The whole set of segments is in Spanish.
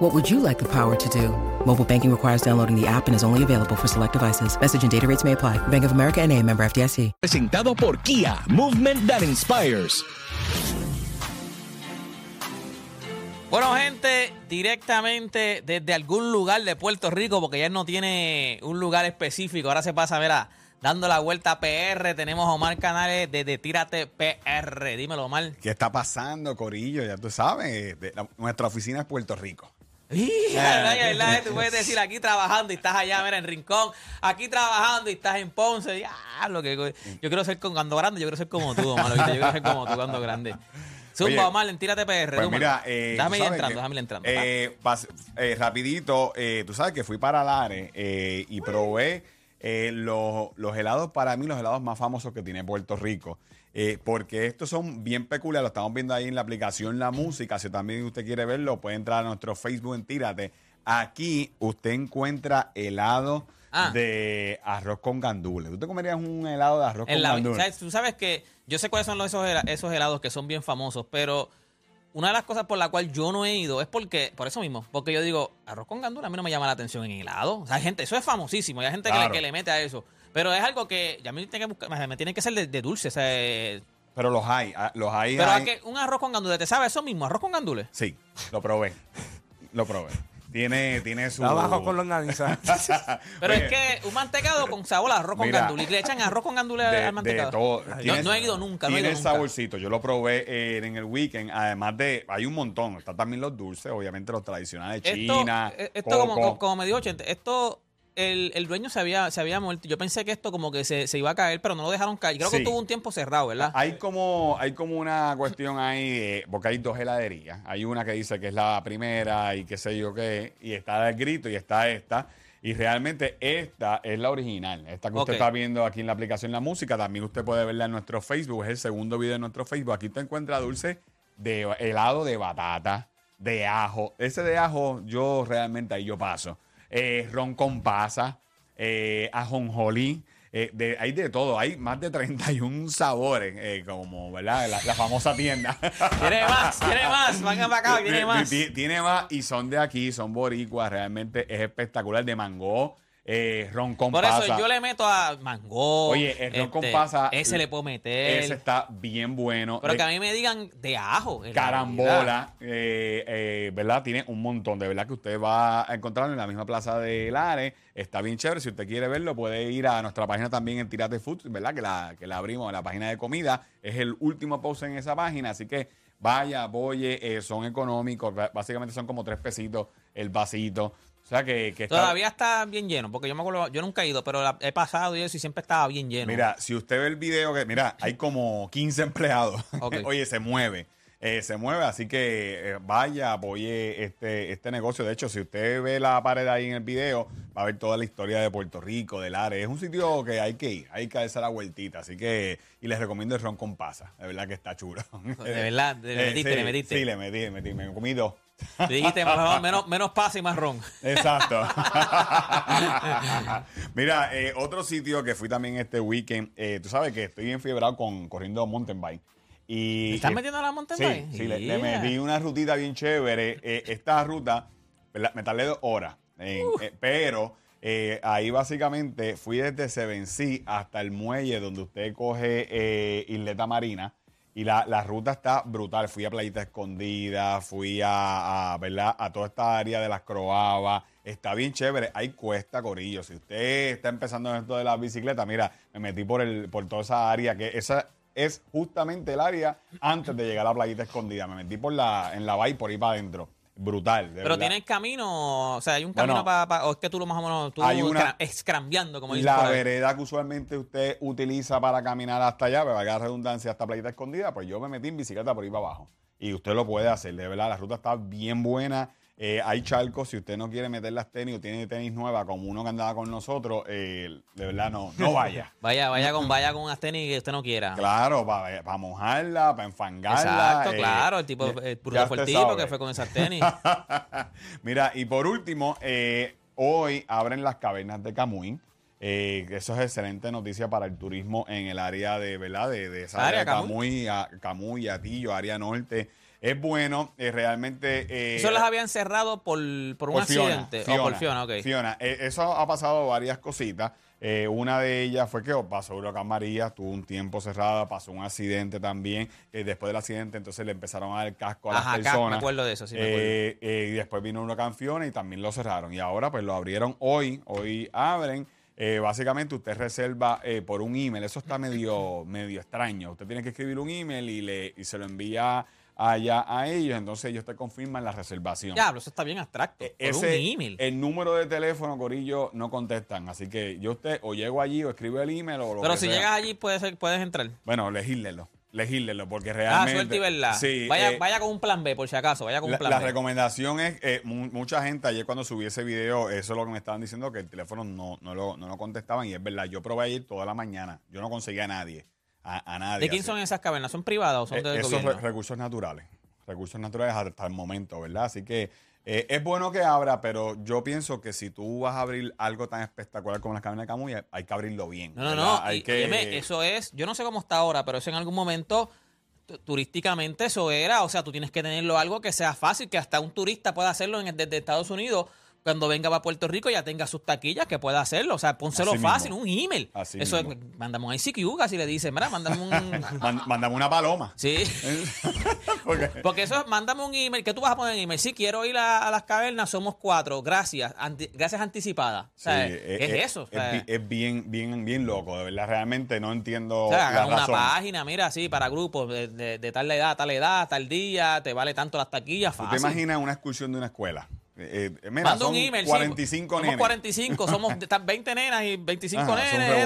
What would you like the power to do? Mobile banking requires downloading the app and is only available for select devices. Message and data rates may apply. Bank of America and a member FDIC. Presentado por Kia, Movement That Inspires. Bueno, gente, directamente desde algún lugar de Puerto Rico, porque ya no tiene un lugar específico. Ahora se pasa, verá, dando la vuelta a PR. Tenemos a Omar Canales desde Tírate PR. Dímelo, Omar. ¿Qué está pasando, Corillo? Ya tú sabes, de- la- nuestra oficina es Puerto Rico. Verdad, verdad, Tú puedes decir aquí trabajando y estás allá, mira, en Rincón. Aquí trabajando y estás en Ponce. Ya, lo que, yo quiero ser con, cuando grande, yo quiero ser como tú. ¿viste? Yo quiero ser como tú cuando grande. Zumba, Omar, en Tírate PR. Pues mira, eh, déjame ir entrando, que, déjame ir entrando. eh, eh, rapidito, eh, tú sabes que fui para Lares eh, y probé eh, los, los helados, para mí, los helados más famosos que tiene Puerto Rico. Eh, porque estos son bien peculiares, lo estamos viendo ahí en la aplicación La Música. Si también usted quiere verlo, puede entrar a nuestro Facebook en Tírate. Aquí usted encuentra helado Ah. de arroz con gandules. ¿Tú te comerías un helado de arroz En con la- gandules? Tú sabes que yo sé cuáles son los, esos, esos helados que son bien famosos, pero una de las cosas por la cual yo no he ido es porque, por eso mismo, porque yo digo, arroz con gandula a mí no me llama la atención en helado. O sea, hay gente, eso es famosísimo, hay gente que, le, Claro. que le mete a eso. Pero es algo que ya me tiene que buscar, me tiene que ser de, de dulce. o sea, eh, Pero los hay, ah, los hay. pero hay- que un arroz con gandules, ¿te sabe eso mismo? ¿Arroz con gandules? Sí, lo probé. lo probé. Tiene, tiene su. Abajo con longaniza. Pero Oye, es que un mantecado con sabor a arroz con Mira, gandules. Y le echan arroz con gandules de, al de mantecado. todo. No he ido nunca, no he Tiene ido nunca. saborcito. Yo lo probé eh, en el weekend. Además de. Hay un montón. Están también los dulces, obviamente los tradicionales de Esto, China. eh, esto como, coco. como, como me dijo 80, esto, el, el dueño se había, se había muerto. Yo pensé que esto como que se, se iba a caer, pero no lo dejaron caer. Creo que tuvo un tiempo cerrado, ¿verdad? Hay como, hay como una cuestión ahí, de- porque hay dos heladerías. Hay una que dice que es la primera y qué sé yo qué, y está el grito y está esta. Y realmente esta es la original. Esta que usted está viendo aquí en la aplicación La Música, también usted puede verla en nuestro Facebook. Es el segundo video de nuestro Facebook. Aquí usted encuentra dulce de helado de batata, de ajo. Ese de ajo, yo realmente ahí yo paso. Eh, ron con pasa, eh, ajonjolí. eh, de, hay de todo, hay más de 31 sabores, eh, como, ¿verdad? La, la famosa tienda. ¿Quiere más? ¿Quiere más? Venga para acá, ¿quiere más? Ti- Tiene más y son de aquí, son boricuas, realmente es espectacular. De mango, eh, ron con Por pasa. eso yo le meto a mango. Oye, el ron con este, pasa. Ese le puedo meter. Ese está bien bueno. pero De que a mí me digan de ajo. carambola, eh, eh, ¿verdad? Tiene un montón, de verdad que usted va a encontrarlo en la misma plaza de Lares. Está bien chévere. Si usted quiere verlo, puede ir a nuestra página también en Tirate Food, ¿verdad? Que la, que la abrimos en la página de comida. Es el último post en esa página, así que vaya, apoye, eh, son económicos. Básicamente son como tres pesitos el vasito. O sea que, que está- Todavía está bien lleno, porque yo me acuerdo, yo nunca he ido, pero la- he pasado y eso y siempre estaba bien lleno. Mira, si usted ve el video, que mira, hay como 15 empleados. Oye, se mueve. eh, se mueve, así que eh, vaya, apoye este, este negocio. De hecho, si usted ve la pared ahí en el video, va a ver toda la historia de Puerto Rico, del área. Es un sitio que hay que ir, hay que darse la vueltita. Así que, y les recomiendo el ron con pasa. De verdad que está chulo. De verdad, le metiste, sí, le metiste. Sí, le metí, le metí. Me comí dos. Te dijiste mejor, menos, menos pasa y más ron. Exacto. Mira, eh, otro sitio que fui también este weekend, eh, tú sabes que estoy enfiebrado con corriendo mountain bike. Y, ¿Te estás eh, metiendo a la mountain sí, bike? Sí, le, le Yeah. metí una rutita bien chévere. Eh, esta ruta, ¿verdad? me tardé dos horas, en- eh, pero eh, ahí básicamente fui desde Sevencí hasta el muelle donde usted coge eh, Isleta Marina. Y la, la ruta está brutal. Fui a Playita Escondida, fui a, a, ¿verdad? a toda esta área de las Croabas. Está bien chévere. Hay cuesta, Corillo. Si usted está empezando en esto de la bicicleta, mira, me metí por, el, por toda esa área, que esa es justamente el área antes de llegar a la Playita Escondida. Me metí por la, en la bahía y por ahí para adentro. Brutal. de Pero verdad. tienes camino, o sea, hay un Bueno, camino para, o es que tú lo más o menos, tú hay una- escra- escrambeando, como dices La vereda que usualmente usted utiliza para caminar hasta allá, para valga la redundancia, hasta Playita Escondida, pues yo me metí en bicicleta por ahí para abajo. Y usted lo puede hacer, de verdad, la ruta está bien buena. Eh, hay charcos, si usted no quiere meter las tenis o tiene tenis nuevas como uno que andaba con nosotros, eh, de verdad no, no vaya. Vaya, vaya con, vaya con unas tenis que usted no quiera. Claro, para mojarla, para enfangarla. Exacto, eh, claro. El tipo, Puro fue el tipo sabe. que fue con esas tenis. Mira, y por último, eh, hoy abren las cavernas de Camuy. Eh, eso es excelente noticia para el turismo en el área de, ¿verdad? De, de esa área, Área Camuy. Camuy, Atillo, área norte. Es bueno, eh, realmente. eh, Eso las habían cerrado por, por un por Fiona, accidente. Fiona, o por Fiona, ok. Fiona. Eh, eso ha pasado varias cositas. Eh, una de ellas fue que pasó Huracán María, tuvo un tiempo cerrada, pasó un accidente también. después del accidente, entonces le empezaron a dar casco a Ajá, las personas. me acuerdo de eso, sí, me acuerdo. Y después vino Huracán Fiona y también lo cerraron. Y ahora, pues lo abrieron hoy. Hoy abren. Eh, básicamente, usted reserva eh, por un email. Eso está medio, medio extraño. Usted tiene que escribir un email y, le, y se lo envía allá a ellos. Entonces, ellos te confirman la reservación. Diablo, eso está bien abstracto. Por ese- un email. El número de teléfono, Corillo, no contestan. Así que yo usted o llego allí o escribo el email o lo Pero que si sea. llegas allí, puedes, puedes entrar. Bueno, legíslelo. Legíslelo, porque Ah, realmente. suerte y verdad. Sí, vaya, eh, vaya con un plan B, por si acaso. Vaya con un la, plan la B. recomendación es, eh, mu- mucha gente ayer cuando subí ese video, eso es lo que me estaban diciendo, que el teléfono no, no, lo, no lo contestaban y es verdad, yo probé ayer toda la mañana, yo no conseguía a nadie, a, a nadie. ¿De quién así. son esas cavernas? ¿Son privadas o son Eh, del esos gobierno? re- recursos naturales, recursos naturales hasta el momento, ¿verdad? Así que eh, es bueno que abra, pero yo pienso que si tú vas a abrir algo tan espectacular como las cavernas de Camuy, hay que abrirlo bien. No, no, ¿verdad? no. Hay y- que, óyeme, eso es, yo no sé cómo está ahora, pero eso en algún momento tu- turísticamente eso era, o sea, tú tienes que tenerlo algo que sea fácil, que hasta un turista pueda hacerlo en, desde Estados Unidos. Cuando venga para Puerto Rico ya tenga sus taquillas que pueda hacerlo. O sea, pónselo Así fácil, mismo. un email. Así Eso es, mismo. mándame un ICQ, casi le dice, mira, mándame un... Man- mándame una paloma. sí. Porque- Porque eso es, mándame un email. ¿Qué tú vas a poner en email? Si quiero ir a, a las cavernas, somos cuatro. Gracias. Anti- gracias sea, Sí, ¿Qué eh, es eso? O Es, bien, bien, bien loco, de verdad. Realmente no entiendo o sea, la una razón. página, mira, así, para grupos de, de, de tal edad, tal edad, tal día, te vale tanto las taquillas, ¿Tú te fácil. imaginas una excursión de una escuela? Eh, eh, mira, Manda un email, sí. 45 Somos nenes. 45, somos están 20 nenas y 25 Ajá, nenes.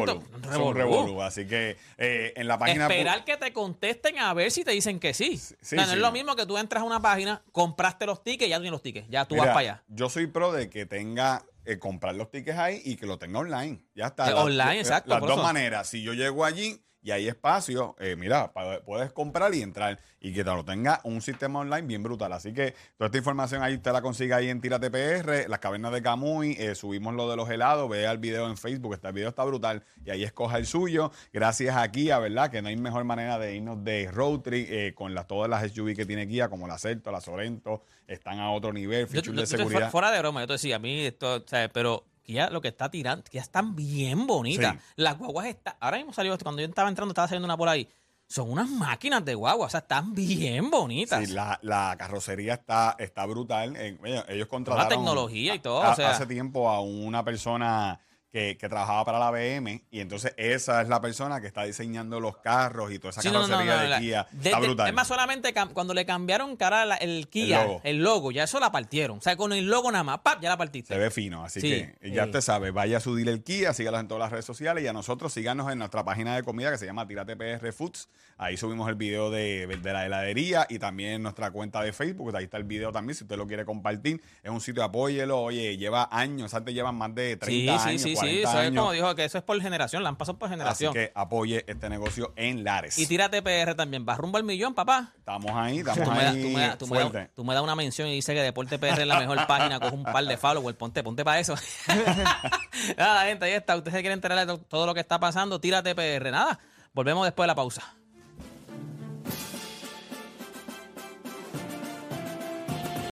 son revolú, son. Así que eh, en la página... Esperar que te contesten a ver si te dicen que sí. sí, O sea, no sí. es lo mismo que tú entras a una página, compraste los tickets, ya tú tienes los tickets, ya tú Mira, vas para allá. Yo soy pro de que tenga... eh, comprar los tickets ahí y que lo tenga online. Ya está. Eh, Las- online, exacto, Las dos eso. maneras. Si yo llego allí y hay espacio, eh, mira, puedes comprar y entrar y que te lo tenga un sistema online bien brutal. Así que toda esta información ahí usted la consigue ahí en Tírate PR, las cavernas de Camuy, eh, subimos lo de los helados, vea el video en Facebook, este video está brutal y ahí escoja el suyo. Gracias a Kia, ¿verdad? Que no hay mejor manera de irnos de road trip eh, con las, todas las SUV que tiene Kia, como la Celto, la Sorento, están a otro nivel, Yo- de yo- seguridad. Fuera de broma, yo te decía, a mí esto, o sea, pero ya lo que está tirando, que ya están bien bonitas. Sí. Las guaguas están, ahora mismo salió, cuando yo estaba entrando, estaba saliendo una por ahí. Son unas máquinas de guagua, o sea, están bien bonitas. Sí, la, la carrocería está, está brutal. Ellos contrataron tecnología y todo, a- o sea. hace tiempo a una persona que, que trabajaba para la BM y entonces esa es la persona que está diseñando los carros y toda esa Sí, no, no, no, carrocería no, de Kia. de- está de- brutal. Es más, solamente cuando le cambiaron cara la- el Kia, el logo. logo. ya eso la partieron. O sea, con el logo nada más, ¡pap! ya la partiste. se ve fino, así Sí, que ya eh. usted sabe, vaya a su dealer Kia, sígalos en todas las redes sociales y a nosotros síganos en nuestra página de comida que se llama Tírate PR Foods. Ahí subimos el video de, de la heladería y también nuestra cuenta de Facebook, ahí está el video también, si usted lo quiere compartir. Es un sitio, apóyelo, oye, lleva años, antes llevan más de 30 Sí, sí, años, sí, sí. 40 Eso es años. como dijo que eso es por generación, la han pasado por Así generación. que apoye este negocio en Lares. Y tírate PR también. Va rumbo al millón, papá. Estamos ahí, Tú estamos me, ahí tú, me das- tú me das- fuerte. tú me das una mención y dice que Deporte PR es la mejor página, coge un par de followers, ponte, ponte para eso. Nada, gente, ahí está. Usted se quiere enterar de to- todo lo que está pasando, tírate PR. Nada, volvemos después de la pausa.